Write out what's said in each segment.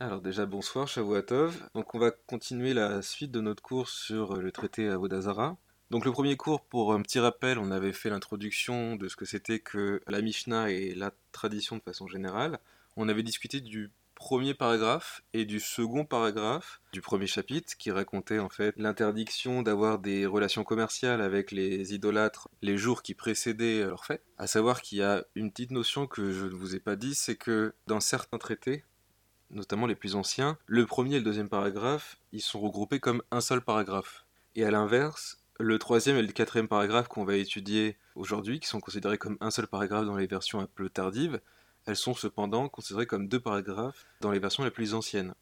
Alors déjà bonsoir Shavuatov. Donc on va continuer la suite de notre cours sur le traité Avodazara. Donc le premier cours, pour un petit rappel, on avait fait l'introduction de ce que c'était que la Mishnah et la tradition de façon générale. On avait discuté du premier paragraphe et du second paragraphe du premier chapitre qui racontait en fait l'interdiction d'avoir des relations commerciales avec les idolâtres les jours qui précédaient leur fête. À savoir qu'il y a une petite notion que je ne vous ai pas dit, c'est que dans certains traités, notamment les plus anciens, le premier et le deuxième paragraphe, ils sont regroupés comme un seul paragraphe. Et à l'inverse, le troisième et le quatrième paragraphe qu'on va étudier aujourd'hui, qui sont considérés comme un seul paragraphe dans les versions un peu tardives, elles sont cependant considérées comme deux paragraphes dans les versions les plus anciennes.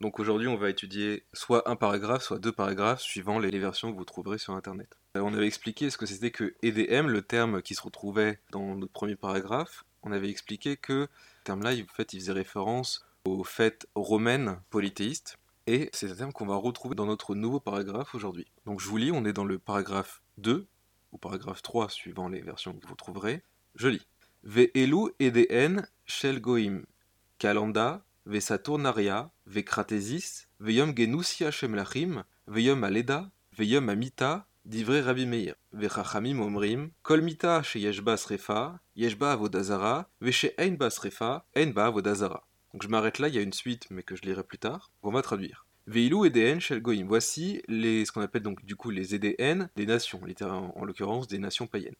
Donc aujourd'hui, on va étudier soit un paragraphe, soit deux paragraphes, suivant les versions que vous trouverez sur Internet. Euh, on avait expliqué ce que c'était que EDM, le terme qui se retrouvait dans notre premier paragraphe. On avait expliqué que ce terme-là, en fait, il faisait référence aux fêtes romaines polythéistes. Et c'est un terme qu'on va retrouver dans notre nouveau paragraphe aujourd'hui. Donc je vous lis, on est dans le paragraphe 2, ou paragraphe 3, suivant les versions que vous trouverez. Je lis. Ve'elu edn shel goim, kalanda, ve saturnaria, ve kratesis, ve'yom genusia shemlachim, ve'yom aleda, ve'yom amita, divrei Rabbi Meir, ve'chachamim omrim, kol mita sheyesh ba srefa, yesh ba avodazara, ve'she ein ba srefa, ein avodazara. Donc je m'arrête là, il y a une suite, mais que je lirai plus tard. On va traduire. Veilu EDN Shel Goim. Voici les, ce qu'on appelle donc du coup les EDN des nations, en, en l'occurrence des nations païennes.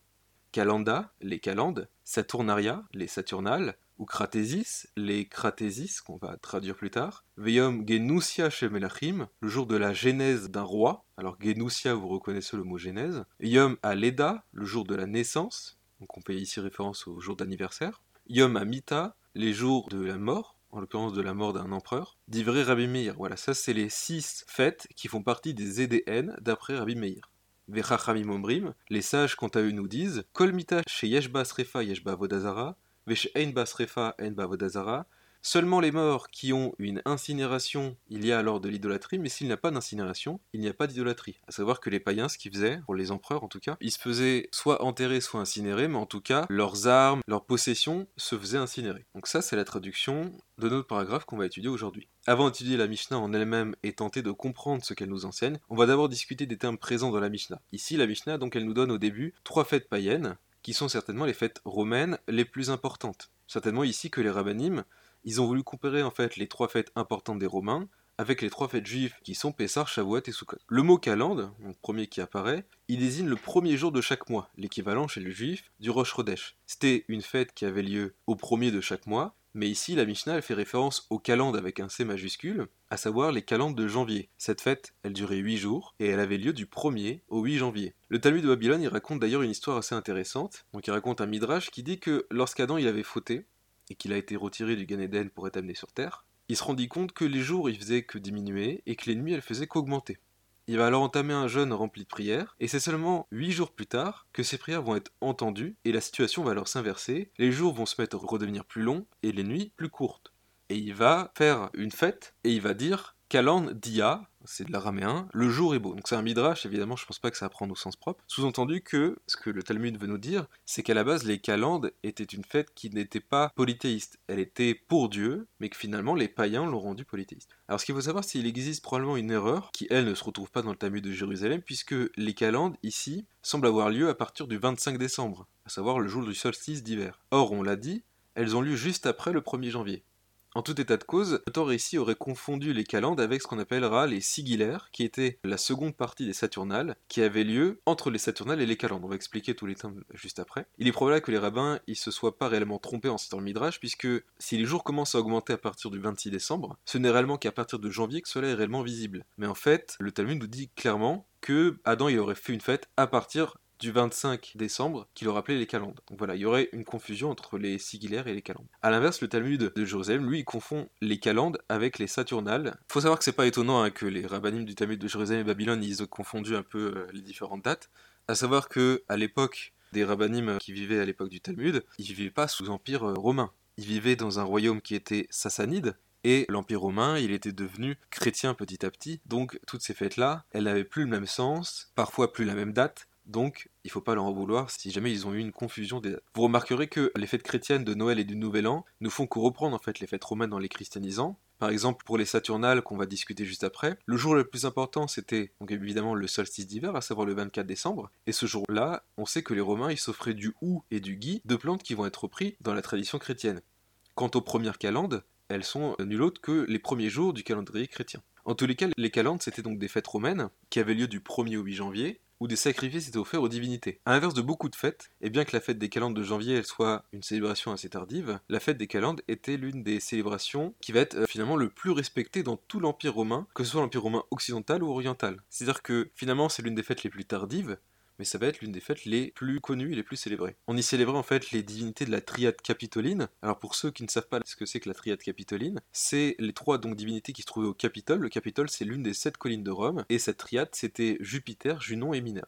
Kalanda, les Kalandes, Saturnaria, les Saturnales, ou Cratésis, les Cratésis, qu'on va traduire plus tard. Veyom Genusia Shemelachim, le jour de la genèse d'un roi. Alors Genusia, vous reconnaissez le mot genèse. Yom Aleda, le jour de la naissance. Donc on fait ici référence au jour d'anniversaire. Yom Amita, les jours de la mort en l'occurrence de la mort d'un empereur, d'Ivré Rabbi Meir. Voilà, ça c'est les six fêtes qui font partie des EDN d'après Rabbi Meir. Vechachamim Omrim, les sages quant à eux nous disent Kolmita chez Yeshba Srefa Yeshba Vodazara, Vesh Ein Basrefa Ein Vodazara, Seulement les morts qui ont une incinération, il y a alors de l'idolâtrie, mais s'il n'y a pas d'incinération, il n'y a pas d'idolâtrie. À savoir que les païens, ce qu'ils faisaient, pour les empereurs en tout cas, ils se faisaient soit enterrer, soit incinérer, mais en tout cas, leurs armes, leurs possessions se faisaient incinérer. Donc ça, c'est la traduction de notre paragraphe qu'on va étudier aujourd'hui. Avant d'étudier la Mishnah en elle-même et tenter de comprendre ce qu'elle nous enseigne, on va d'abord discuter des termes présents dans la Mishnah. Ici, la Mishnah, donc, elle nous donne au début trois fêtes païennes, qui sont certainement les fêtes romaines les plus importantes. Certainement ici que les rabbinim ils ont voulu comparer en fait les trois fêtes importantes des Romains avec les trois fêtes juives qui sont Pessah, Shavuot et Sukkot. Le mot calende, le premier qui apparaît, il désigne le premier jour de chaque mois, l'équivalent chez les juifs du Rosh Chodesh. C'était une fête qui avait lieu au premier de chaque mois, mais ici la Mishnah fait référence aux calendes avec un C majuscule, à savoir les calendes de janvier. Cette fête, elle durait 8 jours et elle avait lieu du 1er au 8 janvier. Le Talmud de Babylone, raconte d'ailleurs une histoire assez intéressante. Donc il raconte un midrash qui dit que lorsqu'Adam il avait fauté, et qu'il a été retiré du Gan Eden pour être amené sur Terre, il se rendit compte que les jours il faisait que diminuer et que les nuits elles faisaient qu'augmenter. Il va alors entamer un jeûne rempli de prières, et c'est seulement huit jours plus tard que ces prières vont être entendues, et la situation va alors s'inverser, les jours vont se mettre à redevenir plus longs, et les nuits plus courtes. Et il va faire une fête, et il va dire Kalan Dia, c'est de l'araméen, le jour est beau. Donc c'est un midrash, évidemment, je pense pas que ça apprend au sens propre. Sous-entendu que ce que le Talmud veut nous dire, c'est qu'à la base, les calendes étaient une fête qui n'était pas polythéiste. Elle était pour Dieu, mais que finalement les païens l'ont rendue polythéiste. Alors ce qu'il faut savoir, c'est qu'il existe probablement une erreur qui, elle, ne se retrouve pas dans le Talmud de Jérusalem, puisque les calendes, ici, semblent avoir lieu à partir du 25 décembre, à savoir le jour du solstice d'hiver. Or, on l'a dit, elles ont lieu juste après le 1er janvier. En tout état de cause, l'auteur ici aurait confondu les calendes avec ce qu'on appellera les sigillaires, qui étaient la seconde partie des Saturnales, qui avait lieu entre les Saturnales et les calendes. On va expliquer tous les termes juste après. Il est probable que les rabbins ne se soient pas réellement trompés en citant le Midrash, puisque si les jours commencent à augmenter à partir du 26 décembre, ce n'est réellement qu'à partir de janvier que cela est réellement visible. Mais en fait, le Talmud nous dit clairement que Adam aurait fait une fête à partir du 25 décembre qui le rappelait les calendes. Donc voilà, il y aurait une confusion entre les sigillaires et les calendes. A l'inverse, le Talmud de Jérusalem, lui, confond les calendes avec les saturnales. Faut savoir que c'est pas étonnant hein, que les rabbinim du Talmud de Jérusalem et Babylone, ils ont confondu un peu euh, les différentes dates. À savoir que à l'époque des rabbinim qui vivaient à l'époque du Talmud, ils vivaient pas sous empire euh, romain. Ils vivaient dans un royaume qui était sassanide, et l'Empire romain, il était devenu chrétien petit à petit, donc toutes ces fêtes-là, elles n'avaient plus le même sens, parfois plus la même date, Donc, il faut pas leur en vouloir si jamais ils ont eu une confusion des dates. Vous remarquerez que les fêtes chrétiennes de Noël et du Nouvel An ne font que reprendre en fait les fêtes romaines dans les christianisants. Par exemple, pour les Saturnales qu'on va discuter juste après, le jour le plus important c'était donc évidemment le solstice d'hiver, à savoir le 24 décembre. Et ce jour-là, on sait que les Romains ils s'offraient du hou et du gui, deux plantes qui vont être repris dans la tradition chrétienne. Quant aux premières calendes, elles sont nul autre que les premiers jours du calendrier chrétien. En tous les cas, les calendes c'était donc des fêtes romaines qui avaient lieu du 1er au 8 janvier où des sacrifices étaient offerts aux divinités. A l'inverse de beaucoup de fêtes, et bien que la fête des calendes de janvier soit une célébration assez tardive, la fête des calendes était l'une des célébrations qui va être euh, finalement le plus respectée dans tout l'Empire romain, que ce soit l'Empire romain occidental ou oriental. C'est-à-dire que finalement c'est l'une des fêtes les plus tardives, mais ça va être l'une des fêtes les plus connues et les plus célébrées. On y célébrait en fait les divinités de la triade capitoline. Alors pour ceux qui ne savent pas ce que c'est que la triade capitoline, c'est les trois donc divinités qui se trouvaient au Capitole. Le Capitole c'est l'une des sept collines de Rome, et cette triade c'était Jupiter, Junon et Minerve.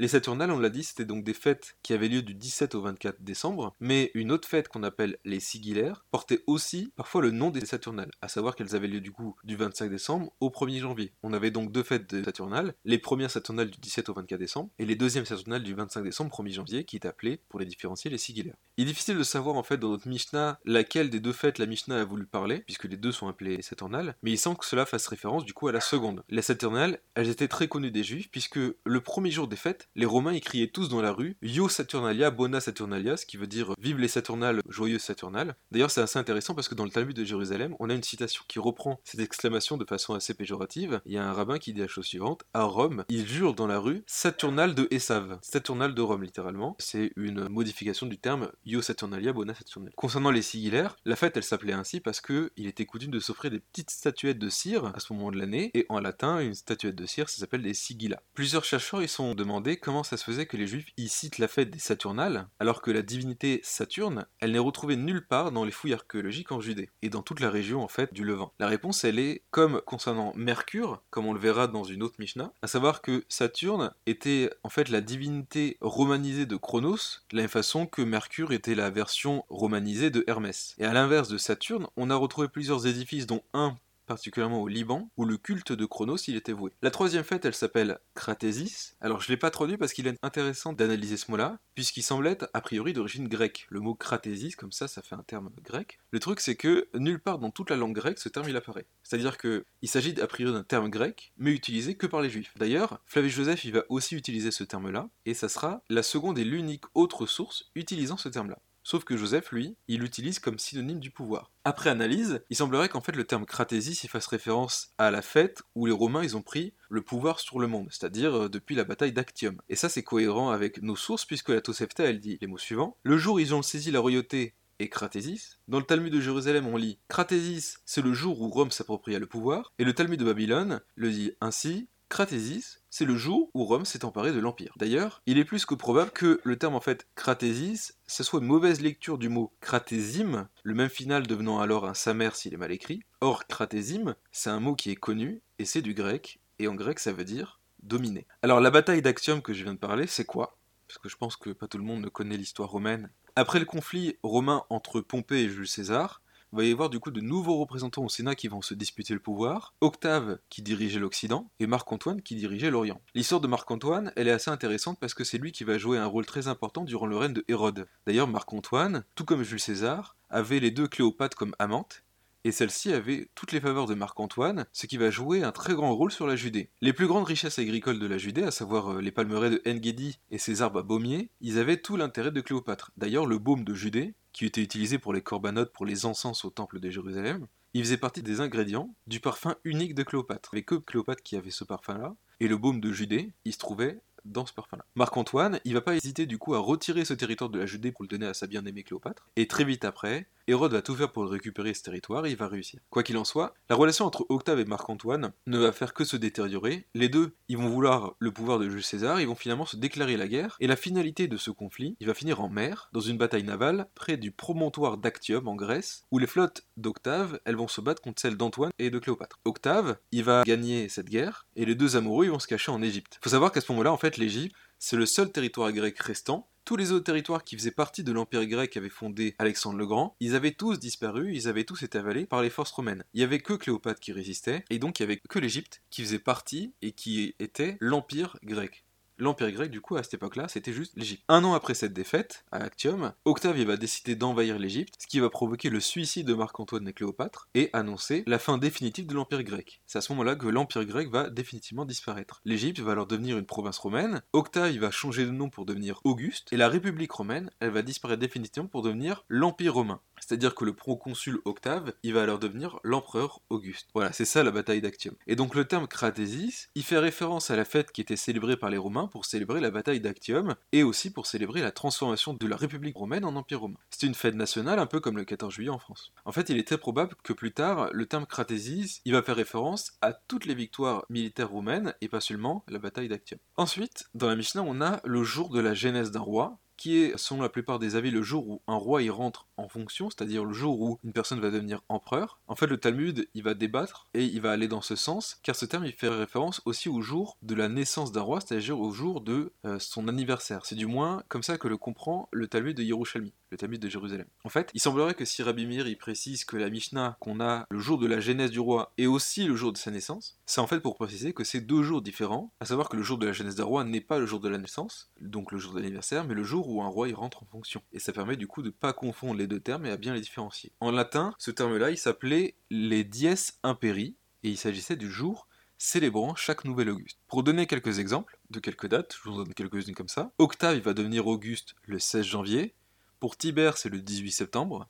Les Saturnales, on l'a dit, c'était donc des fêtes qui avaient lieu du 17 au 24 décembre, mais une autre fête qu'on appelle les Sigillaires portait aussi parfois le nom des Saturnales, à savoir qu'elles avaient lieu du coup du 25 décembre au 1er janvier. On avait donc deux fêtes de Saturnales, les premières Saturnales du 17 au 24 décembre et les deuxièmes Saturnales du 25 décembre 1er janvier qui est appelée, pour les différencier, les Sigillaires. Il est difficile de savoir en fait dans notre Mishnah laquelle des deux fêtes la Mishnah a voulu parler, puisque les deux sont appelées les Saturnales, mais il semble que cela fasse référence du coup à la seconde. Les Saturnales, elles étaient très connues des Juifs, puisque le premier jour des fêtes, les Romains y criaient tous dans la rue Yo Saturnalia, Bona Saturnalia, ce qui veut dire Vive les Saturnales, joyeuses Saturnales. D'ailleurs, c'est assez intéressant parce que dans le Talmud de Jérusalem, on a une citation qui reprend cette exclamation de façon assez péjorative. Il y a un rabbin qui dit la chose suivante À Rome, ils jurent dans la rue Saturnale de Essav, Saturnale de Rome, littéralement. C'est une modification du terme Yo Saturnalia, Bona Saturnalia. Concernant les sigillaires, la fête elle s'appelait ainsi parce que il était coutume de s'offrir des petites statuettes de cire à ce moment de l'année, et en latin, une statuette de cire, ça s'appelle des sigilla. Plusieurs chercheurs ils sont demandé comment ça se faisait que les juifs y citent la fête des Saturnales, alors que la divinité Saturne, elle n'est retrouvée nulle part dans les fouilles archéologiques en Judée, et dans toute la région en fait du Levant. La réponse elle est comme concernant Mercure, comme on le verra dans une autre Mishnah, à savoir que Saturne était en fait la divinité romanisée de Chronos, de la même façon que Mercure était la version romanisée de Hermès. Et à l'inverse de Saturne, on a retrouvé plusieurs édifices dont un particulièrement au Liban, où le culte de Chronos il était voué. La troisième fête, elle s'appelle Cratésis. Alors je l'ai pas traduit parce qu'il est intéressant d'analyser ce mot-là, puisqu'il semble être a priori d'origine grecque. Le mot Cratésis, comme ça, ça fait un terme grec. Le truc c'est que nulle part dans toute la langue grecque ce terme il apparaît. C'est-à-dire que il s'agit a priori d'un terme grec, mais utilisé que par les juifs. D'ailleurs, Flavius Joseph il va aussi utiliser ce terme-là, et ça sera la seconde et l'unique autre source utilisant ce terme-là. Sauf que Joseph, lui, il l'utilise comme synonyme du pouvoir. Après analyse, il semblerait qu'en fait le terme cratésis y fasse référence à la fête où les Romains ils ont pris le pouvoir sur le monde, c'est-à-dire euh, depuis la bataille d'Actium. Et ça c'est cohérent avec nos sources puisque la Tosefta elle dit les mots suivants. Le jour ils ont saisi la royauté et Cratésis. Dans le Talmud de Jérusalem, on lit Cratésis, c'est le jour où Rome s'appropria le pouvoir, et le Talmud de Babylone le dit ainsi Cratésis, c'est le jour où Rome s'est emparée de l'Empire. D'ailleurs, il est plus que probable que le terme en fait cratésis, ce soit une mauvaise lecture du mot cratésim, le même final devenant alors un samer s'il est mal écrit. Or, cratésim, c'est un mot qui est connu, et c'est du grec, et en grec ça veut dire dominer. Alors la bataille d'Actium que je viens de parler, c'est quoi? Parce que je pense que pas tout le monde ne connaît l'histoire romaine. Après le conflit romain entre Pompée et Jules César, il va y avoir du coup de nouveaux représentants au Sénat qui vont se disputer le pouvoir. Octave qui dirigeait l'Occident et Marc-Antoine qui dirigeait l'Orient. L'histoire de Marc-Antoine, elle est assez intéressante parce que c'est lui qui va jouer un rôle très important durant le règne de Hérode. D'ailleurs, Marc-Antoine, tout comme Jules César, avait les deux Cléopâtres comme amantes et celle-ci avait toutes les faveurs de Marc-Antoine, ce qui va jouer un très grand rôle sur la Judée. Les plus grandes richesses agricoles de la Judée, à savoir euh, les palmeraies de Engedi et ses arbres à baumier, ils avaient tout l'intérêt de Cléopâtre. D'ailleurs, le baume de Judée, qui était utilisé pour les corbanotes pour les encens au temple de Jérusalem, il faisait partie des ingrédients du parfum unique de Cléopâtre. Avait que Cléopâtre qui avait ce parfum-là, et le baume de Judée, il se trouvait dans ce parfum-là. Marc-Antoine, il va pas hésiter du coup à retirer ce territoire de la Judée pour le donner à sa bien-aimée Cléopâtre, et très vite après, Hérode va tout faire pour récupérer ce territoire et il va réussir. Quoi qu'il en soit, la relation entre Octave et Marc-Antoine ne va faire que se détériorer. Les deux, ils vont vouloir le pouvoir de Jules César, ils vont finalement se déclarer la guerre, et la finalité de ce conflit, il va finir en mer, dans une bataille navale, près du promontoire d'Actium en Grèce, où les flottes d'Octave, elles vont se battre contre celles d'Antoine et de Cléopâtre. Octave, il va gagner cette guerre, et les deux amoureux, ils vont se cacher en Égypte. Faut savoir qu'à ce moment-là, en fait, l'Égypte, c'est le seul territoire grec restant. Tous les autres territoires qui faisaient partie de l'empire grec qu'avait fondé Alexandre le Grand, ils avaient tous disparu, ils avaient tous été avalés par les forces romaines. Il y avait que Cléopâtre qui résistait, et donc il y avait que l'Égypte qui faisait partie et qui était l'empire grec. l'Empire grec, du coup, à cette époque-là, c'était juste l'Égypte. Un an après cette défaite, à Actium, Octave va décider d'envahir l'Égypte, ce qui va provoquer le suicide de Marc-Antoine et Cléopâtre, et annoncer la fin définitive de l'Empire grec. C'est à ce moment-là que l'Empire grec va définitivement disparaître. L'Égypte va alors devenir une province romaine, Octave va changer de nom pour devenir Auguste, et la République romaine, elle va disparaître définitivement pour devenir l'Empire romain. C'est-à-dire que le proconsul Octave, il va alors devenir l'empereur Auguste. Voilà, c'est ça la bataille d'Actium. Et donc le terme cratésis, il fait référence à la fête qui était célébrée par les Romains pour célébrer la bataille d'Actium et aussi pour célébrer la transformation de la République romaine en Empire romain. C'est une fête nationale un peu comme le 14 juillet en France. En fait, il est très probable que plus tard, le terme cratésis, il va faire référence à toutes les victoires militaires romaines et pas seulement la bataille d'Actium. Ensuite, dans la Mishnah, on a le jour de la genèse d'un roi, qui est, selon la plupart des avis, le jour où un roi y rentre en fonction, c'est-à-dire le jour où une personne va devenir empereur. En fait, le Talmud, il va débattre et il va aller dans ce sens, car ce terme, il fait référence aussi au jour de la naissance d'un roi, c'est-à-dire au jour de euh, son anniversaire. C'est du moins comme ça que le comprend le Talmud de Yerushalmi, le Talmud de Jérusalem. En fait, il semblerait que si Rabbi il précise que la Mishnah qu'on a le jour de la genèse du roi et aussi le jour de sa naissance, c'est en fait pour préciser que c'est deux jours différents, à savoir que le jour de la genèse d'un roi n'est pas le jour de la naissance, donc le jour de l'anniversaire, mais le jour où un roi y rentre en fonction. Et ça permet du coup de ne pas confondre les deux termes et à bien les différencier. En latin, ce terme-là, il s'appelait les dies imperi, et il s'agissait du jour célébrant chaque nouvel Auguste. Pour donner quelques exemples de quelques dates, je vous donne quelques-unes comme ça. Octave va devenir Auguste le 16 janvier, pour Tibère c'est le 18 septembre,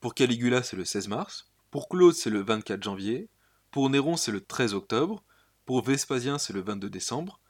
pour Caligula c'est le 16 mars, pour Claude c'est le 24 janvier, pour Néron c'est le 13 octobre, pour Vespasien c'est le 22 décembre,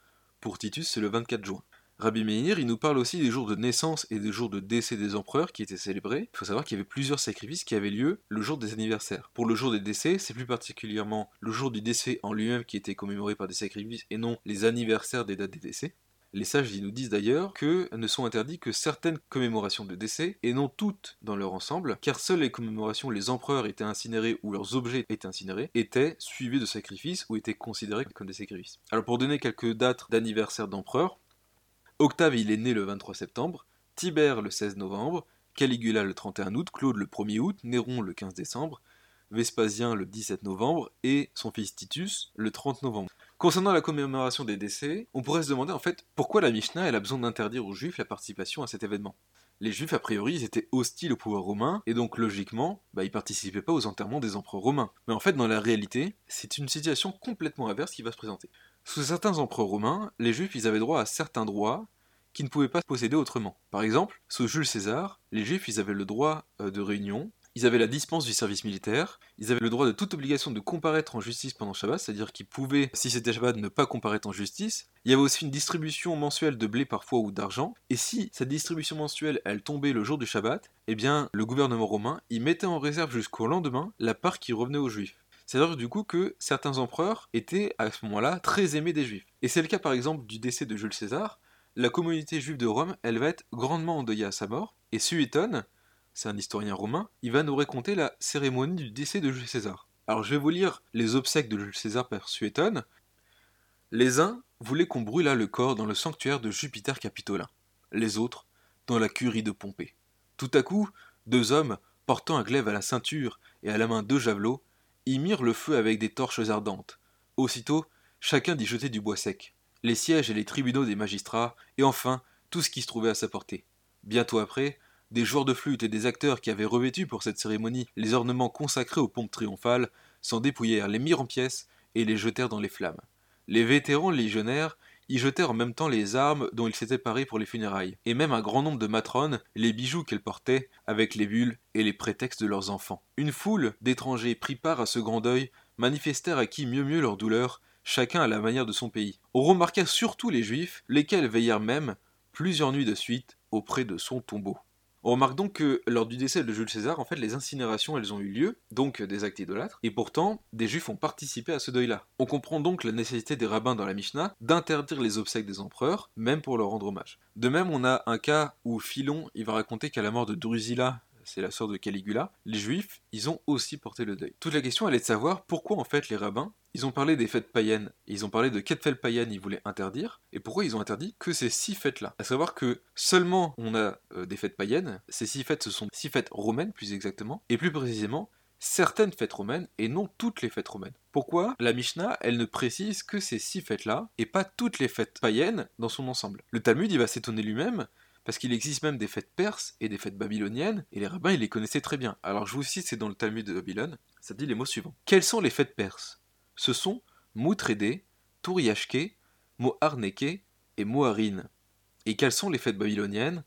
pour Titus c'est le 24 juin. Rabbi Meir, il nous parle aussi des jours de naissance et des jours de décès des empereurs qui étaient célébrés. Il faut savoir qu'il y avait plusieurs sacrifices qui avaient lieu le jour des anniversaires. Pour le jour des décès, c'est plus particulièrement le jour du décès en lui-même qui était commémoré par des sacrifices et non les anniversaires des dates des décès. Les sages nous disent d'ailleurs que ne sont interdits que certaines commémorations de décès, et non toutes dans leur ensemble, car seules les commémorations où les empereurs étaient incinérés ou leurs objets étaient incinérés étaient suivies de sacrifices ou étaient considérés comme des sacrifices. Alors pour donner quelques dates d'anniversaire d'empereurs, Octave il est né le 23 septembre, Tibère le 16 novembre, Caligula le 31 août, Claude le 1er août, Néron le 15 décembre, Vespasien le 17 novembre et son fils Titus le 30 novembre. Concernant la commémoration des décès, on pourrait se demander en fait pourquoi la Mishnah elle a besoin d'interdire aux juifs la participation à cet événement? Les juifs a priori ils étaient hostiles au pouvoir romain et donc logiquement bah, ils participaient pas aux enterrements des empereurs romains. Mais en fait dans la réalité c'est une situation complètement inverse qui va se présenter. Sous certains empereurs romains, les juifs ils avaient droit à certains droits qu'ils ne pouvaient pas posséder autrement. Par exemple, sous Jules César, les juifs ils avaient le droit euh, de réunion, ils avaient la dispense du service militaire, ils avaient le droit de toute obligation de comparaître en justice pendant Shabbat, c'est-à-dire qu'ils pouvaient, si c'était Shabbat, ne pas comparaître en justice. Il y avait aussi une distribution mensuelle de blé parfois ou d'argent, et si cette distribution mensuelle, elle tombait le jour du Shabbat, eh bien, le gouvernement romain, y mettait en réserve jusqu'au lendemain la part qui revenait aux juifs. C'est-à-dire du coup que certains empereurs étaient à ce moment-là très aimés des juifs. Et c'est le cas par exemple du décès de Jules César. La communauté juive de Rome, elle va être grandement endeuillée à sa mort, et Suétone, c'est un historien romain, il va nous raconter la cérémonie du décès de Jules César. Alors je vais vous lire les obsèques de Jules César par Suétone. Les uns voulaient qu'on brûlât le corps dans le sanctuaire de Jupiter Capitolin, les autres dans la curie de Pompée. Tout à coup, deux hommes, portant un glaive à la ceinture et à la main deux javelots, y mirent le feu avec des torches ardentes. Aussitôt, chacun d'y jeter du bois sec, les sièges et les tribunaux des magistrats, et enfin tout ce qui se trouvait à sa portée. Bientôt après, des joueurs de flûte et des acteurs qui avaient revêtu pour cette cérémonie les ornements consacrés aux pompes triomphales s'en dépouillèrent, les mirent en pièces et les jetèrent dans les flammes. Les vétérans légionnaires y jetèrent en même temps les armes dont ils s'étaient parés pour les funérailles, et même un grand nombre de matrones, les bijoux qu'elles portaient, avec les bulles et les prétextes de leurs enfants. Une foule d'étrangers prit part à ce grand deuil, manifestèrent à qui mieux mieux leur douleur, chacun à la manière de son pays. On remarqua surtout les juifs, lesquels veillèrent même, plusieurs nuits de suite, auprès de son tombeau. On remarque donc que lors du décès de Jules César, en fait, les incinérations, elles ont eu lieu, donc des actes idolâtres, et pourtant, des juifs ont participé à ce deuil-là. On comprend donc la nécessité des rabbins dans la Mishnah d'interdire les obsèques des empereurs, même pour leur rendre hommage. De même, on a un cas où Philon, il va raconter qu'à la mort de Drusilla, c'est la sœur de Caligula, les juifs, ils ont aussi porté le deuil. Toute la question, elle est de savoir pourquoi en fait les rabbins, ils ont parlé des fêtes païennes, ils ont parlé de quelles fêtes païennes ils voulaient interdire, et pourquoi ils ont interdit que ces six fêtes-là. À savoir que seulement on a euh, des fêtes païennes, ces six fêtes, ce sont six fêtes romaines plus exactement, et plus précisément, certaines fêtes romaines et non toutes les fêtes romaines. Pourquoi La Mishnah, elle ne précise que ces six fêtes-là et pas toutes les fêtes païennes dans son ensemble? Le Talmud, il va s'étonner lui-même parce qu'il existe même des fêtes perses et des fêtes babyloniennes, et les rabbins, ils les connaissaient très bien. Alors je vous cite, c'est dans le Talmud de Babylone, ça dit les mots suivants. Quelles sont les fêtes perses? Ce sont Moutrédé, Touriashke, Moharneke et Moharin. Et quelles sont les fêtes babyloniennes?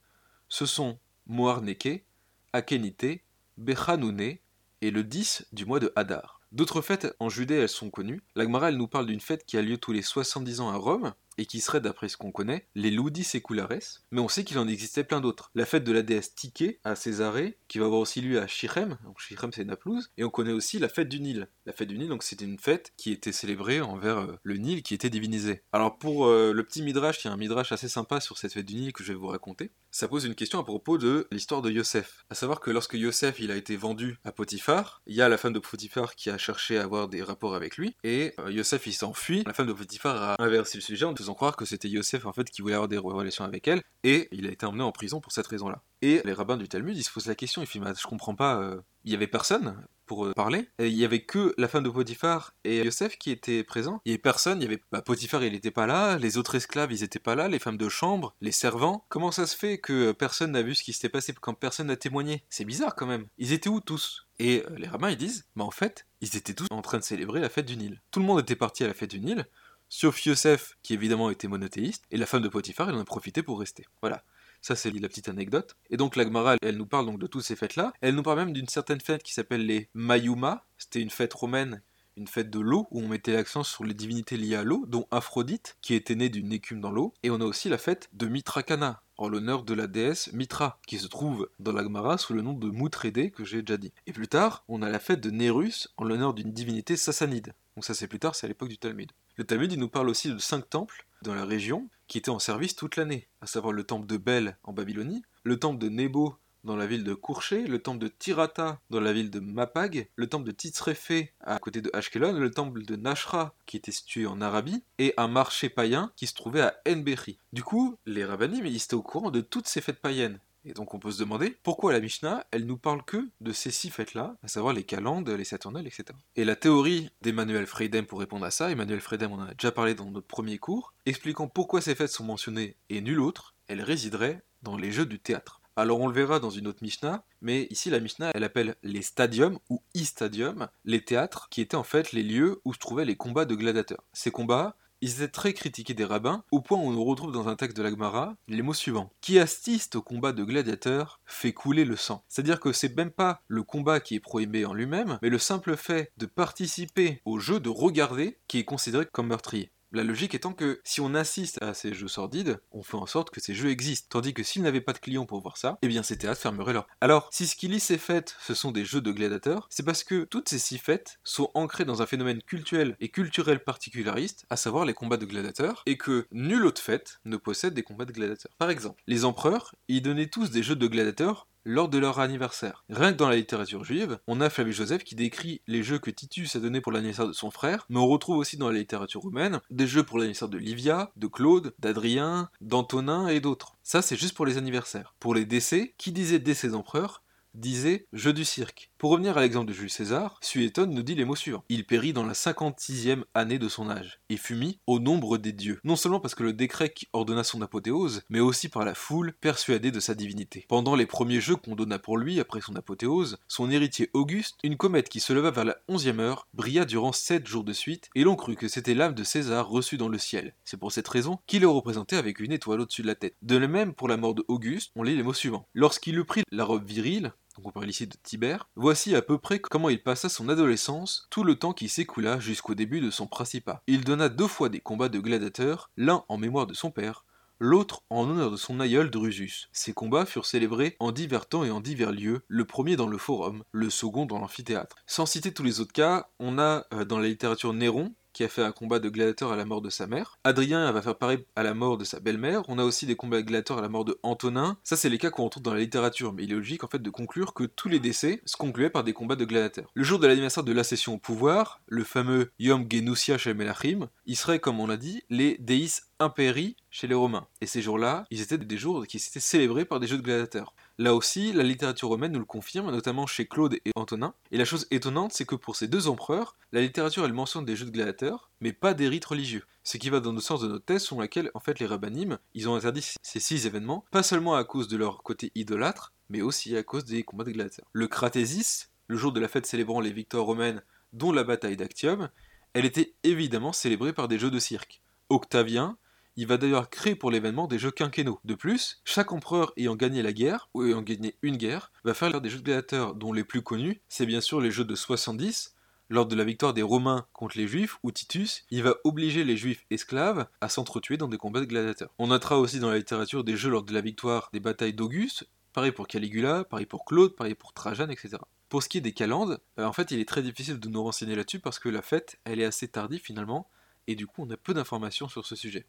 Ce sont Moharneke, Akenite, Bechanouné et le 10 du mois de Hadar. D'autres fêtes en Judée, elles sont connues. L'Agmara, elle nous parle d'une fête qui a lieu tous les 70 ans à Rome, et qui serait, d'après ce qu'on connaît, les Ludi Seculares, mais on sait qu'il en existait plein d'autres. La fête de la déesse Tiké à Césarée, qui va avoir aussi lieu à Shichem, donc Shichem c'est Naplouse, et on connaît aussi la fête du Nil. La fête du Nil, donc c'était une fête qui était célébrée envers euh, le Nil qui était divinisé. Alors pour euh, le petit midrash, il y a un midrash assez sympa sur cette fête du Nil que je vais vous raconter. Ça pose une question à propos de l'histoire de Yosef. À savoir que lorsque Yosef il a été vendu à Potiphar, il y a la femme de Potiphar qui a cherché à avoir des rapports avec lui, et euh, Yosef il s'enfuit. La femme de Potiphar a inversé le sujet en faisant croire que c'était Yosef en fait qui voulait avoir des relations avec elle, et il a été emmené en prison pour cette raison-là. Et les rabbins du Talmud, ils se posent la question, ils disent, je comprends pas, euh, il y avait personne pour euh, parler, et il y avait que la femme de Potiphar et Yosef qui étaient présents, il y avait personne, il y avait, bah, Potiphar il n'était pas là, les autres esclaves ils étaient pas là, les femmes de chambre, les servants, comment ça se fait que personne n'a vu ce qui s'était passé quand personne n'a témoigné? C'est bizarre quand même, ils étaient où tous? Et euh, les rabbins ils disent, bah en fait, ils étaient tous en train de célébrer la fête du Nil. Tout le monde était parti à la fête du Nil, sauf Yosef, qui évidemment était monothéiste, et la femme de Potiphar, elle en a profité pour rester. Voilà. Ça, c'est la petite anecdote. Et donc, l'Agmara, elle nous parle donc de toutes ces fêtes-là. Elle nous parle même d'une certaine fête qui s'appelle les Mayuma. C'était une fête romaine, une fête de l'eau, où on mettait l'accent sur les divinités liées à l'eau, dont Aphrodite, qui était née d'une écume dans l'eau. Et on a aussi la fête de Mitrakana, en l'honneur de la déesse Mitra, qui se trouve dans l'Agmara sous le nom de Moutrédé, que j'ai déjà dit. Et plus tard, on a la fête de Nérus, en l'honneur d'une divinité sassanide. Donc ça c'est plus tard, c'est à l'époque du Talmud. Le Talmud, nous parle aussi de cinq temples dans la région qui étaient en service toute l'année, à savoir le temple de Bel en Babylonie, le temple de Nebo dans la ville de Kourché, le temple de Tirata dans la ville de Mapag, le temple de Titzrefé à côté de Ashkelon, le temple de Nashra qui était situé en Arabie, et un marché païen qui se trouvait à Enbechi. Du coup, les rabbinim étaient au courant de toutes ces fêtes païennes. Et donc on peut se demander pourquoi la Mishnah, elle nous parle que de ces six fêtes-là, à savoir les calendes, les saturnales, etc. Et la théorie d'Emmanuel Freidem pour répondre à ça, Emmanuel Freidem on en a déjà parlé dans notre premier cours, expliquant pourquoi ces fêtes sont mentionnées et nul autre, elle résiderait dans les jeux du théâtre. Alors on le verra dans une autre Mishnah, mais ici la Mishnah elle appelle les stadiums ou e-stadiums les théâtres qui étaient en fait les lieux où se trouvaient les combats de gladiateurs. Ces combats, ils étaient très critiqués des rabbins, au point où on retrouve dans un texte de l'Agmara les mots suivants. Qui assiste au combat de gladiateurs fait couler le sang. C'est-à-dire que c'est même pas le combat qui est prohibé en lui-même, mais le simple fait de participer au jeu, de regarder, qui est considéré comme meurtrier. La logique étant que si on assiste à ces jeux sordides, on fait en sorte que ces jeux existent. Tandis que s'ils n'avaient pas de clients pour voir ça, eh bien ces théâtres fermeraient leur. Alors, si lie ces fêtes, ce sont des jeux de gladiateurs, c'est parce que toutes ces six fêtes sont ancrées dans un phénomène culturel et culturel particulariste, à savoir les combats de gladiateurs, et que nulle autre fête ne possède des combats de gladiateurs. Par exemple, les empereurs, ils donnaient tous des jeux de gladiateurs lors de leur anniversaire. Rien que dans la littérature juive, on a Flavius Joseph qui décrit les jeux que Titus a donnés pour l'anniversaire de son frère, mais on retrouve aussi dans la littérature romaine des jeux pour l'anniversaire de Livia, de Claude, d'Adrien, d'Antonin et d'autres. Ça, c'est juste pour les anniversaires. Pour les décès, qui disait décès d'empereur? Disait jeu du cirque. Pour revenir à l'exemple de Jules César, Suétone nous dit les mots suivants. Il périt dans la 56e année de son âge, et fut mis au nombre des dieux. Non seulement parce que le décret qui ordonna son apothéose, mais aussi par la foule persuadée de sa divinité. Pendant les premiers jeux qu'on donna pour lui après son apothéose, son héritier Auguste, une comète qui se leva vers la 11e heure, brilla durant 7 jours de suite, et l'on crut que c'était l'âme de César reçue dans le ciel. C'est pour cette raison qu'il est représenté avec une étoile au-dessus de la tête. De même, pour la mort de Auguste, on lit les mots suivants. Lorsqu'il eut pris la robe virile, donc on parle ici de Tibère, voici à peu près comment il passa son adolescence, tout le temps qui s'écoula jusqu'au début de son principat. Il donna deux fois des combats de gladiateurs, l'un en mémoire de son père, l'autre en honneur de son aïeul Drusus. Ces combats furent célébrés en divers temps et en divers lieux, le premier dans le forum, le second dans l'amphithéâtre. Sans citer tous les autres cas, on a euh, dans la littérature Néron, qui a fait un combat de gladiateur à la mort de sa mère. Adrien va faire pareil à la mort de sa belle-mère. On a aussi des combats de gladiateurs à la mort de Antonin. Ça, c'est les cas qu'on retrouve dans la littérature, mais il est logique en fait de conclure que tous les décès se concluaient par des combats de gladiateurs. Le jour de l'anniversaire de l'accession au pouvoir, le fameux Yom Genusia chez Melachim, il serait, comme on l'a dit, les Deis Imperi chez les Romains. Et ces jours-là, ils étaient des jours qui étaient célébrés par des jeux de gladiateurs. Là aussi, la littérature romaine nous le confirme, notamment chez Claude et Antonin. Et la chose étonnante, c'est que pour ces deux empereurs, la littérature elle mentionne des jeux de gladiateurs, mais pas des rites religieux. Ce qui va dans le sens de notre thèse, selon laquelle en fait les rabbinim, ils ont interdit ces six événements, pas seulement à cause de leur côté idolâtre, mais aussi à cause des combats de gladiateurs. Le Cratésis, le jour de la fête célébrant les victoires romaines, dont la bataille d'Actium, elle était évidemment célébrée par des jeux de cirque. Octavien, il va d'ailleurs créer pour l'événement des jeux quinquennaux. De plus, chaque empereur ayant gagné la guerre, ou ayant gagné une guerre, va faire des jeux de gladiateurs dont les plus connus, c'est bien sûr les jeux de 70, lors de la victoire des Romains contre les Juifs, où Titus, il va obliger les Juifs esclaves à s'entretuer dans des combats de gladiateurs. On notera aussi dans la littérature des jeux lors de la victoire des batailles d'Auguste, pareil pour Caligula, pareil pour Claude, pareil pour Trajan, etc. Pour ce qui est des calendes, euh, en fait, il est très difficile de nous renseigner là-dessus parce que la fête, elle est assez tardive finalement, et du coup, on a peu d'informations sur ce sujet.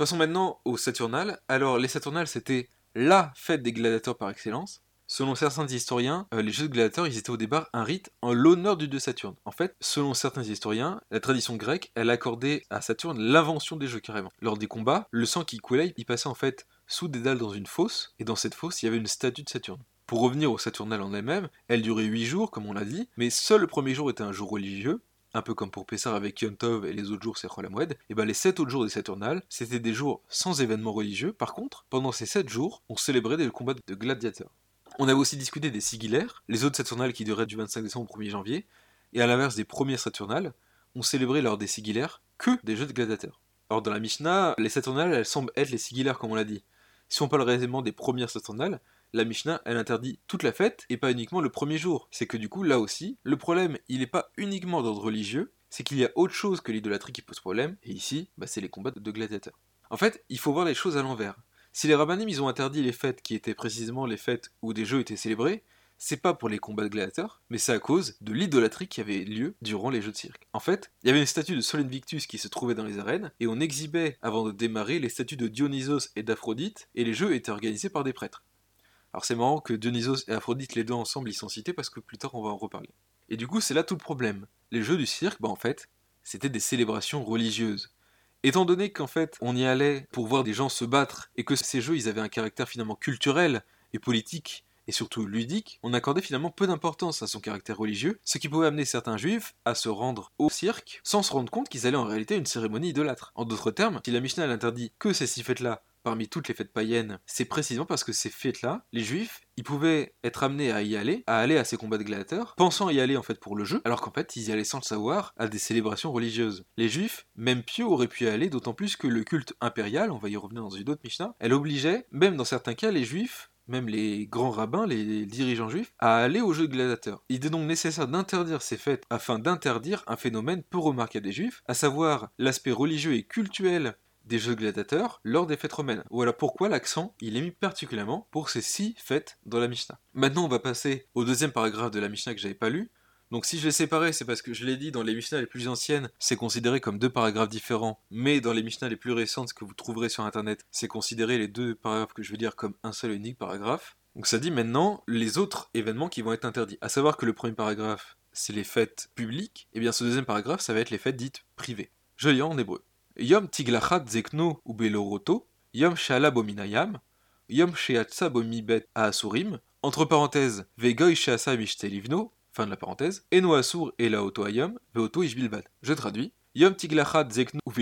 Passons maintenant aux Saturnales. Alors, les Saturnales, c'était LA fête des gladiateurs par excellence. Selon certains historiens, euh, les jeux de gladiateurs, ils étaient au départ un rite en l'honneur du dieu Saturne. En fait, selon certains historiens, la tradition grecque, elle accordait à Saturne l'invention des jeux carrément. Lors des combats, le sang qui coulait, il passait en fait sous des dalles dans une fosse, et dans cette fosse, il y avait une statue de Saturne. Pour revenir aux Saturnales en elles-mêmes, elle durait 8 jours, comme on l'a dit, mais seul le premier jour était un jour religieux, un peu comme pour Pessar avec Yontov et les autres jours c'est Cholamoued, et ben les 7 autres jours des Saturnales, c'était des jours sans événements religieux. Par contre, pendant ces 7 jours, on célébrait des combats de gladiateurs. On avait aussi discuté des Sigillaires, les autres Saturnales qui duraient du 25 décembre au 1er janvier, et à l'inverse des premières Saturnales, on célébrait lors des Sigillaires que des jeux de gladiateurs. Alors dans la Mishnah, les Saturnales, elles semblent être les Sigillaires comme on l'a dit. Si on parle réellement des premières Saturnales, la Mishnah, elle interdit toute la fête et pas uniquement le premier jour. C'est que du coup, là aussi, le problème, il n'est pas uniquement d'ordre religieux, c'est qu'il y a autre chose que l'idolâtrie qui pose problème, et ici, bah, c'est les combats de gladiateurs. En fait, il faut voir les choses à l'envers. Si les rabbinim ils ont interdit les fêtes qui étaient précisément les fêtes où des jeux étaient célébrés, c'est pas pour les combats de gladiateurs, mais c'est à cause de l'idolâtrie qui avait lieu durant les jeux de cirque. En fait, il y avait une statue de Sol Invictus qui se trouvait dans les arènes, et on exhibait avant de démarrer les statues de Dionysos et d'Aphrodite, et les jeux étaient organisés par des prêtres. Alors c'est marrant que Dionysos et Aphrodite, les deux ensemble, ils sont cités parce que plus tard on va en reparler. Et du coup, c'est là tout le problème. Les jeux du cirque, bah en fait, c'était des célébrations religieuses. Étant donné qu'en fait, on y allait pour voir des gens se battre et que ces jeux, ils avaient un caractère finalement culturel et politique et surtout ludique, on accordait finalement peu d'importance à son caractère religieux, ce qui pouvait amener certains juifs à se rendre au cirque sans se rendre compte qu'ils allaient en réalité à une cérémonie idolâtre. En d'autres termes, si la Mishnah interdit que ces six fêtes-là parmi toutes les fêtes païennes, c'est précisément parce que ces fêtes-là, les juifs, ils pouvaient être amenés à y aller, à aller à ces combats de gladiateurs, pensant y aller en fait pour le jeu, alors qu'en fait ils y allaient sans le savoir à des célébrations religieuses. Les juifs, même pieux, auraient pu y aller, d'autant plus que le culte impérial, on va y revenir dans une autre Mishnah, elle obligeait, même dans certains cas, les juifs même les grands rabbins, les dirigeants juifs, à aller aux jeux de gladiateurs. Il est donc nécessaire d'interdire ces fêtes afin d'interdire un phénomène peu remarqué des juifs, à savoir l'aspect religieux et cultuel des jeux gladiateurs lors des fêtes romaines. Voilà pourquoi l'accent il est mis particulièrement pour ces six fêtes dans la Mishnah. Maintenant on va passer au deuxième paragraphe de la Mishnah que j'avais pas lu. Donc si je l'ai séparé, c'est parce que je l'ai dit, dans les Mishnah les plus anciennes, c'est considéré comme deux paragraphes différents, mais dans les Mishnah les plus récentes que vous trouverez sur internet, c'est considéré les deux paragraphes que je veux dire comme un seul et unique paragraphe. Donc ça dit maintenant les autres événements qui vont être interdits. À savoir que le premier paragraphe, c'est les fêtes publiques, et bien ce deuxième paragraphe, ça va être les fêtes dites privées. Je lis en hébreu. Yom tiglachat zekno ou beloroto, yom shalabominayam, yom sheatsa bomibet asurim, entre parenthèses, vegoy sheasa mishtelivno, fin de la parenthèse, eno asur et la ayam, veoto ishbilbad. Je traduis. Yom tiglachat zekno ou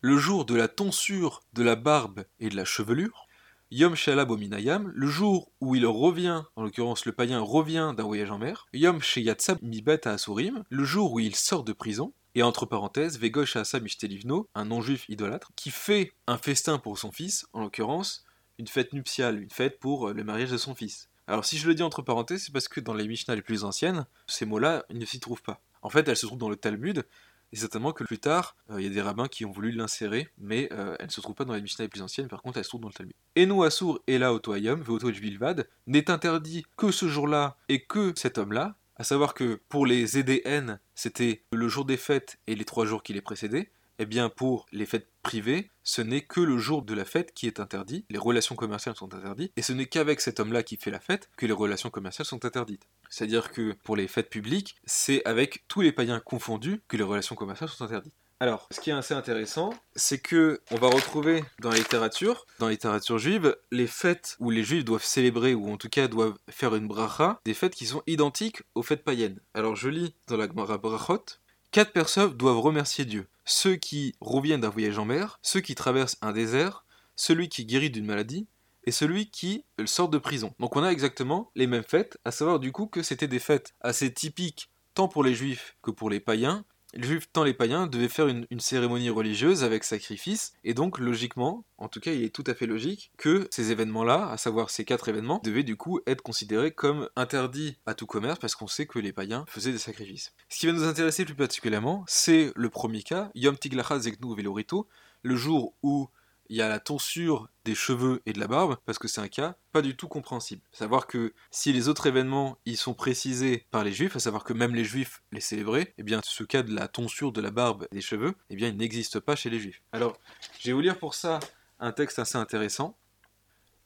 le jour de la tonsure de la barbe et de la chevelure. Yom Shalabominayam, le jour où il revient, en l'occurrence le païen revient d'un voyage en mer. Yom Sheyatsa Mibet Asurim, le jour où il sort de prison. Et entre parenthèses, Vegosh Asa Mishtelivno, un non-juif idolâtre, qui fait un festin pour son fils, en l'occurrence une fête nuptiale, une fête pour euh, le mariage de son fils. Alors si je le dis entre parenthèses, c'est parce que dans les Mishnah les plus anciennes, ces mots-là ne s'y trouvent pas. En fait, elles se trouvent dans le Talmud, et certainement que plus tard, euh, il y a des rabbins qui ont voulu l'insérer, mais euh, elles ne se trouvent pas dans les Mishnah les plus anciennes, par contre elles se trouvent dans le Talmud. Enu Asur Ela Otoayam, Veoto Bilvad, n'est interdit que ce jour-là et que cet homme-là, à savoir que pour les EDN, c'était le jour des fêtes et les trois jours qui les précédaient. Eh bien, pour les fêtes privées, ce n'est que le jour de la fête qui est interdit, les relations commerciales sont interdites, et ce n'est qu'avec cet homme-là qui fait la fête que les relations commerciales sont interdites. C'est-à-dire que pour les fêtes publiques, c'est avec tous les païens confondus que les relations commerciales sont interdites. Alors, ce qui est assez intéressant, c'est que on va retrouver dans la littérature, dans la littérature juive, les fêtes où les juifs doivent célébrer, ou en tout cas doivent faire une bracha, des fêtes qui sont identiques aux fêtes païennes. Alors je lis dans la Gemara Brachot, quatre personnes doivent remercier Dieu. Ceux qui reviennent d'un voyage en mer, ceux qui traversent un désert, celui qui guérit d'une maladie, et celui qui sort de prison. Donc on a exactement les mêmes fêtes, à savoir du coup que c'était des fêtes assez typiques tant pour les juifs que pour les païens. Les tant les païens, devaient faire une, cérémonie religieuse avec sacrifice, et donc logiquement, en tout cas il est tout à fait logique, que ces événements-là, à savoir ces quatre événements, devaient du coup être considérés comme interdits à tout commerce, parce qu'on sait que les païens faisaient des sacrifices. Ce qui va nous intéresser plus particulièrement, c'est le premier cas, Yom Tiglacha Zeknu Velorito, le jour où il y a la tonsure des cheveux et de la barbe, parce que c'est un cas pas du tout compréhensible. Savoir que si les autres événements y sont précisés par les juifs, à savoir que même les juifs les célébraient, eh bien ce cas de la tonsure de la barbe et des cheveux, eh bien il n'existe pas chez les juifs. Alors, je vais vous lire pour ça un texte assez intéressant.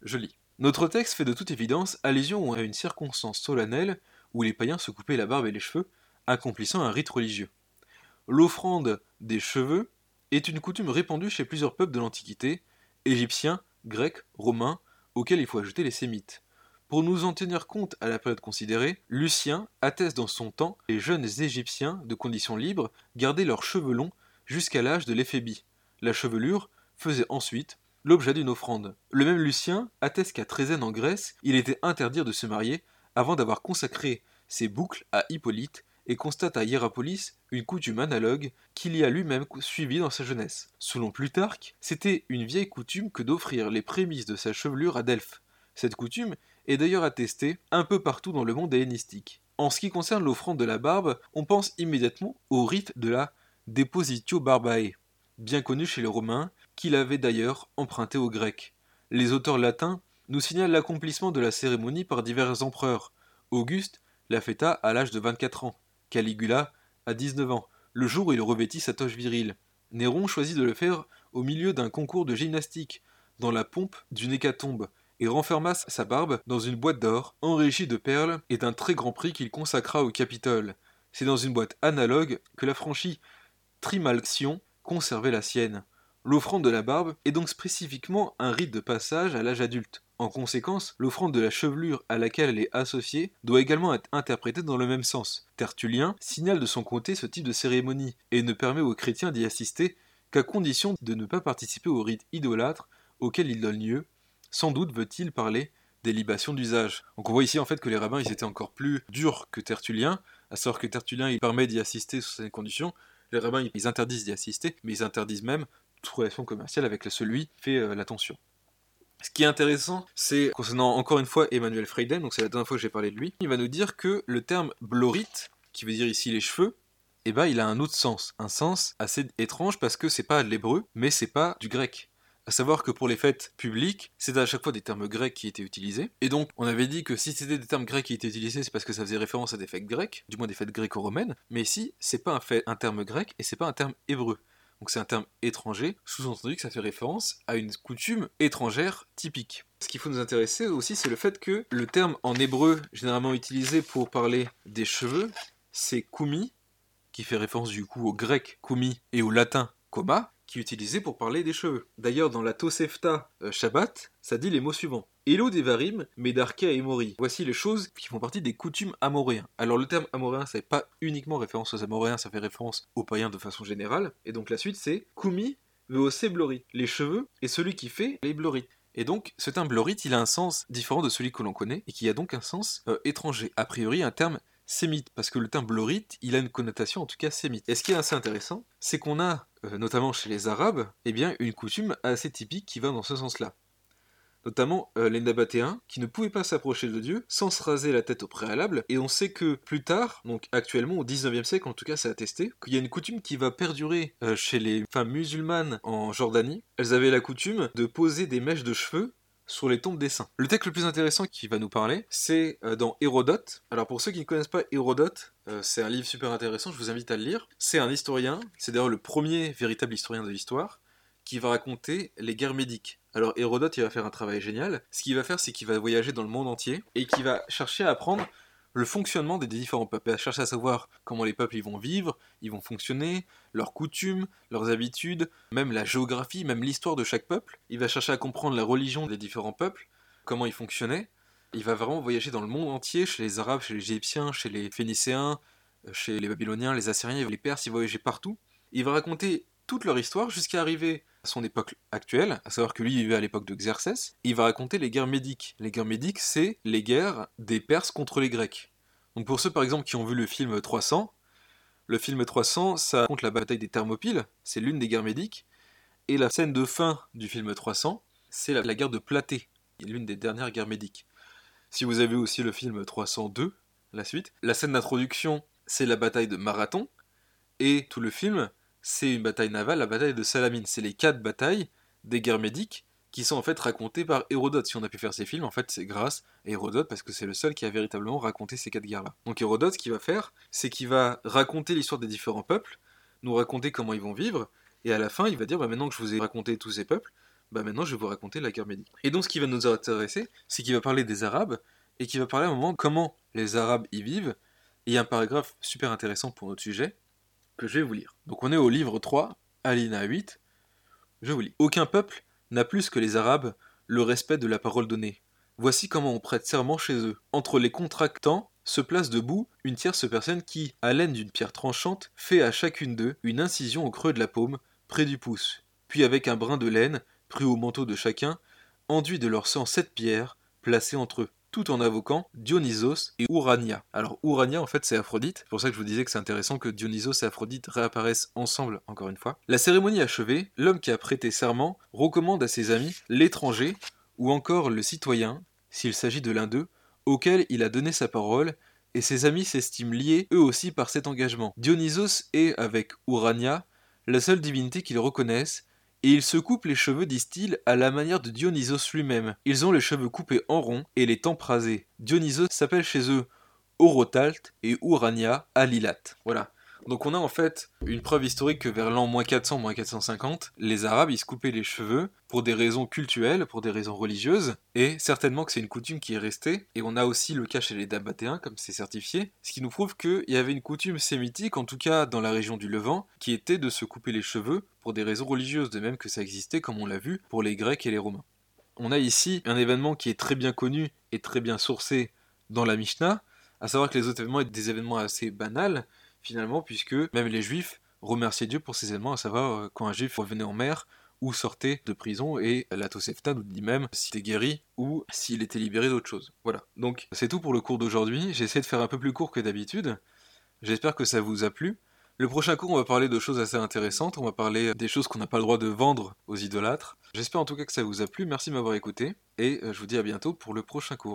Je lis. Notre texte fait de toute évidence allusion à une circonstance solennelle où les païens se coupaient la barbe et les cheveux, accomplissant un rite religieux. L'offrande des cheveux est une coutume répandue chez plusieurs peuples de l'Antiquité, égyptiens, grecs, romains, auxquels il faut ajouter les sémites. Pour nous en tenir compte à la période considérée, Lucien atteste dans son temps les jeunes Égyptiens de conditions libres gardaient leurs cheveux longs jusqu'à l'âge de l'éphébie. La chevelure faisait ensuite l'objet d'une offrande. Le même Lucien atteste qu'à Trézène en Grèce, il était interdit de se marier avant d'avoir consacré ses boucles à Hippolyte et constate à Hierapolis une coutume analogue qu'il y a lui-même suivie dans sa jeunesse. Selon Plutarque, c'était une vieille coutume que d'offrir les prémices de sa chevelure à Delphes. Cette coutume est d'ailleurs attestée un peu partout dans le monde hellénistique. En ce qui concerne l'offrande de la barbe, on pense immédiatement au rite de la Depositio Barbae, bien connu chez les Romains, qu'il avait d'ailleurs emprunté aux Grecs. Les auteurs latins nous signalent l'accomplissement de la cérémonie par divers empereurs. Auguste la fêta à l'âge de 24 ans. Caligula à 19 ans, le jour où il revêtit sa toche virile. Néron choisit de le faire au milieu d'un concours de gymnastique, dans la pompe d'une hécatombe, et renferma sa barbe dans une boîte d'or, enrichie de perles et d'un très grand prix qu'il consacra au Capitole. C'est dans une boîte analogue que la franchie Trimalxion conservait la sienne. L'offrande de la barbe est donc spécifiquement un rite de passage à l'âge adulte. En conséquence, l'offrande de la chevelure à laquelle elle est associée doit également être interprétée dans le même sens. Tertullien signale de son côté ce type de cérémonie et ne permet aux chrétiens d'y assister qu'à condition de ne pas participer au rite idolâtre auquel il donne lieu. Sans doute veut-il parler des libations d'usage. Donc on voit ici en fait que les rabbins ils étaient encore plus durs que Tertullien, à savoir que Tertullien il permet d'y assister sous ces conditions. Les rabbins ils interdisent d'y assister, mais ils interdisent même toute relation commerciale avec celui qui fait euh, l'attention. Ce qui est intéressant, c'est concernant encore une fois Emmanuel Freiden, donc c'est la dernière fois que j'ai parlé de lui, il va nous dire que le terme blorite, qui veut dire ici les cheveux, eh ben, il a un autre sens, un sens assez étrange parce que c'est pas de l'hébreu, mais c'est pas du grec. À savoir que pour les fêtes publiques, c'est à chaque fois des termes grecs qui étaient utilisés. Et donc, on avait dit que si c'était des termes grecs qui étaient utilisés, c'est parce que ça faisait référence à des fêtes grecques, du moins des fêtes gréco-romaines. Mais ici, c'est pas un, un terme grec et c'est pas un terme hébreu donc c'est un terme étranger, sous-entendu que ça fait référence à une coutume étrangère typique. Ce qu'il faut nous intéresser aussi, c'est le fait que le terme en hébreu généralement utilisé pour parler des cheveux, c'est kumi, qui fait référence du coup au grec kumi et au latin koma, qui est utilisé pour parler des cheveux. D'ailleurs, dans la Tosefta euh, Shabbat, ça dit les mots suivants. Elo Devarim, Medarka et Mori. Voici les choses qui font partie des coutumes amoréens. Alors le terme amoréen, c'est pas uniquement référence aux amoréens, ça fait référence aux païens de façon générale. Et donc la suite, c'est Kumi Veose Blori, les cheveux et celui qui fait les bloris. Et donc, ce terme blorit, il a un sens différent de celui que l'on connaît, et qui a donc un sens euh, étranger. A priori, un terme sémite, parce que le terme blorite, il a une connotation en tout cas sémite. Et ce qui est assez intéressant, c'est qu'on a, euh, notamment chez les Arabes, eh bien, une coutume assez typique qui va dans ce sens-là. Notamment euh, les Nabatéens, qui ne pouvaient pas s'approcher de Dieu sans se raser la tête au préalable, et on sait que plus tard, donc actuellement au 19e siècle en tout cas c'est attesté, qu'il y a une coutume qui va perdurer euh, chez les femmes musulmanes en Jordanie. Elles avaient la coutume de poser des mèches de cheveux sur les tombes des saints. Le texte le plus intéressant qui va nous parler, c'est euh, dans Hérodote. Alors pour ceux qui ne connaissent pas Hérodote, euh, c'est un livre super intéressant, je vous invite à le lire. C'est un historien, c'est d'ailleurs le premier véritable historien de l'histoire, qui va raconter les guerres médiques. Alors Hérodote, il va faire un travail génial. Ce qu'il va faire, c'est qu'il va voyager dans le monde entier et qui va chercher à apprendre le fonctionnement des différents peuples. Il va chercher à savoir comment les peuples ils vont vivre, ils vont fonctionner, leurs coutumes, leurs habitudes, même la géographie, même l'histoire de chaque peuple. Il va chercher à comprendre la religion des différents peuples, comment ils fonctionnaient. Il va vraiment voyager dans le monde entier, chez les Arabes, chez les Égyptiens, chez les Phénicéens, euh, chez les Babyloniens, les Assyriens, les Perses, il va voyager partout. Il va raconter toute leur histoire jusqu'à arriver à son époque actuelle, à savoir que lui vivait à l'époque de Xerxès. Il va raconter les guerres médiques. Les guerres médiques, c'est les guerres des Perses contre les Grecs. Donc pour ceux par exemple qui ont vu le film 300, le film 300, ça raconte la bataille des Thermopyles, c'est l'une des guerres médiques, et la scène de fin du film 300, c'est la, la guerre de Platée, l'une des dernières guerres médiques. Si vous avez aussi le film 302, la suite, la scène d'introduction, c'est la bataille de Marathon, et tout le film, c'est une bataille navale, la bataille de Salamine. C'est les quatre batailles des guerres médiques qui sont en fait racontées par Hérodote. Si on a pu faire ces films, en fait, c'est grâce à Hérodote parce que c'est le seul qui a véritablement raconté ces quatre guerres-là. Donc Hérodote, ce qu'il va faire, c'est qu'il va raconter l'histoire des différents peuples, nous raconter comment ils vont vivre, et à la fin, il va dire bah, maintenant que je vous ai raconté tous ces peuples, bah maintenant je vais vous raconter la guerre médique. Et donc ce qui va nous intéresser, c'est qu'il va parler des Arabes, et qu'il va parler à un moment comment les Arabes y vivent. Et il y a un paragraphe super intéressant pour notre sujet, que je vais vous lire. Donc on est au livre 3, Alina 8. Je vous lis. Aucun peuple n'a plus que les Arabes le respect de la parole donnée. Voici comment on prête serment chez eux. Entre les contractants se place debout une tierce personne qui, à l'aide d'une pierre tranchante, fait à chacune d'eux une incision au creux de la paume, près du pouce. Puis avec un brin de laine, pris au manteau de chacun, enduit de leur sang sept pierres, placées entre eux tout en invoquant Dionysos et Urania. Alors Urania en fait c'est Aphrodite, c'est pour ça que je vous disais que c'est intéressant que Dionysos et Aphrodite réapparaissent ensemble encore une fois. La cérémonie achevée, l'homme qui a prêté serment recommande à ses amis l'étranger ou encore le citoyen, s'il s'agit de l'un d'eux, auquel il a donné sa parole, et ses amis s'estiment liés eux aussi par cet engagement. Dionysos est, avec Urania, la seule divinité qu'ils reconnaissent, et ils se coupent les cheveux, disent-ils, à la manière de Dionysos lui-même. Ils ont les cheveux coupés en rond et les tempes rasées. Dionysos s'appelle chez eux Orotalt et Urania Alilat. Voilà. Donc on a en fait une preuve historique que vers l'an 400, 450, les Arabes ils se coupaient les cheveux pour des raisons cultuelles, pour des raisons religieuses, et certainement que c'est une coutume qui est restée, et on a aussi le cas chez les Dabatéens, comme c'est certifié, ce qui nous prouve qu'il y avait une coutume sémitique, en tout cas dans la région du Levant, qui était de se couper les cheveux pour des raisons religieuses, de même que ça existait, comme on l'a vu, pour les Grecs et les Romains. On a ici un événement qui est très bien connu et très bien sourcé dans la Mishnah, à savoir que les autres événements étaient des événements assez banals, finalement, puisque même les juifs remerciaient Dieu pour ces événements, à savoir euh, quand un juif revenait en mer ou sortait de prison, et la Tosefta nous dit même s'il était guéri ou s'il était libéré d'autre chose. Voilà. Donc c'est tout pour le cours d'aujourd'hui. J'ai essayé de faire un peu plus court que d'habitude. J'espère que ça vous a plu. Le prochain cours, on va parler de choses assez intéressantes. On va parler des choses qu'on n'a pas le droit de vendre aux idolâtres. J'espère en tout cas que ça vous a plu. Merci de m'avoir écouté. Et euh, je vous dis à bientôt pour le prochain cours.